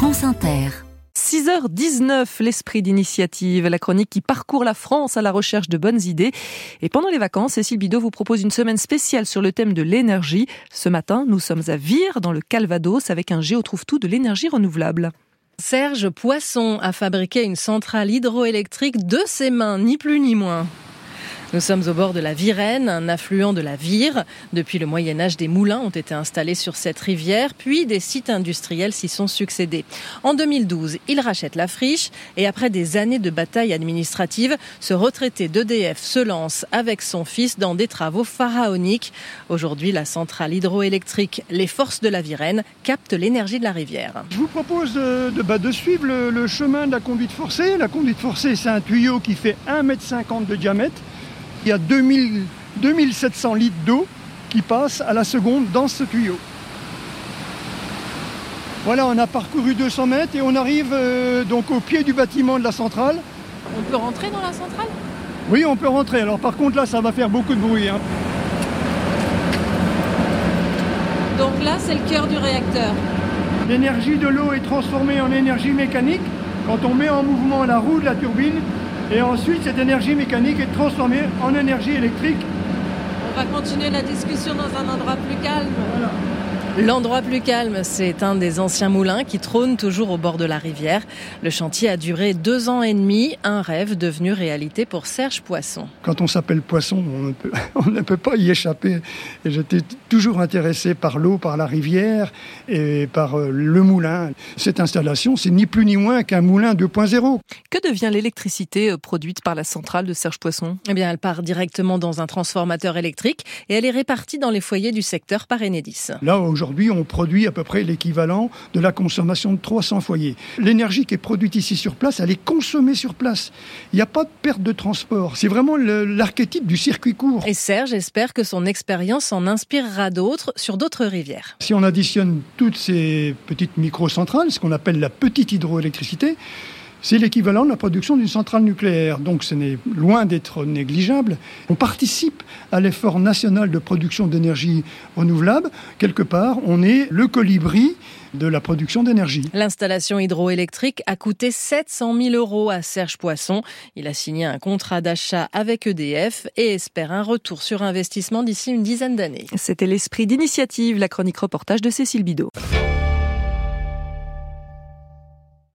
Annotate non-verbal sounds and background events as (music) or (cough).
France Inter. 6h19, l'esprit d'initiative, la chronique qui parcourt la France à la recherche de bonnes idées. Et pendant les vacances, Cécile Bidot vous propose une semaine spéciale sur le thème de l'énergie. Ce matin, nous sommes à Vire, dans le Calvados, avec un Géo trouve tout de l'énergie renouvelable. Serge Poisson a fabriqué une centrale hydroélectrique de ses mains, ni plus ni moins. Nous sommes au bord de la Virène, un affluent de la Vire. Depuis le Moyen Âge, des moulins ont été installés sur cette rivière, puis des sites industriels s'y sont succédés. En 2012, il rachète la friche et après des années de bataille administrative, ce retraité d'EDF se lance avec son fils dans des travaux pharaoniques. Aujourd'hui, la centrale hydroélectrique Les Forces de la Virène capte l'énergie de la rivière. Je vous propose de, de, bah, de suivre le, le chemin de la conduite forcée. La conduite forcée, c'est un tuyau qui fait 1,50 m de diamètre il y a 2000, 2700 litres d'eau qui passent à la seconde dans ce tuyau. Voilà, on a parcouru 200 mètres et on arrive euh, donc au pied du bâtiment de la centrale. On peut rentrer dans la centrale? Oui, on peut rentrer. Alors par contre là, ça va faire beaucoup de bruit. Hein. Donc là, c'est le cœur du réacteur. L'énergie de l'eau est transformée en énergie mécanique quand on met en mouvement la roue de la turbine et ensuite, cette énergie mécanique est transformée en énergie électrique. On va continuer la discussion dans un endroit plus calme. Voilà. L'endroit plus calme, c'est un des anciens moulins qui trône toujours au bord de la rivière. Le chantier a duré deux ans et demi, un rêve devenu réalité pour Serge Poisson. Quand on s'appelle Poisson, on ne, peut, (laughs) on ne peut pas y échapper. J'étais toujours intéressé par l'eau, par la rivière et par euh, le moulin. Cette installation, c'est ni plus ni moins qu'un moulin 2.0. Que devient l'électricité euh, produite par la centrale de Serge Poisson? Eh bien, elle part directement dans un transformateur électrique et elle est répartie dans les foyers du secteur par Enedis. Là, Aujourd'hui, on produit à peu près l'équivalent de la consommation de 300 foyers. L'énergie qui est produite ici sur place, elle est consommée sur place. Il n'y a pas de perte de transport. C'est vraiment l'archétype du circuit court. Et Serge espère que son expérience en inspirera d'autres sur d'autres rivières. Si on additionne toutes ces petites microcentrales, ce qu'on appelle la petite hydroélectricité, c'est l'équivalent de la production d'une centrale nucléaire, donc ce n'est loin d'être négligeable. On participe à l'effort national de production d'énergie renouvelable. Quelque part, on est le colibri de la production d'énergie. L'installation hydroélectrique a coûté 700 000 euros à Serge Poisson. Il a signé un contrat d'achat avec EDF et espère un retour sur investissement d'ici une dizaine d'années. C'était l'esprit d'initiative, la chronique reportage de Cécile Bidot.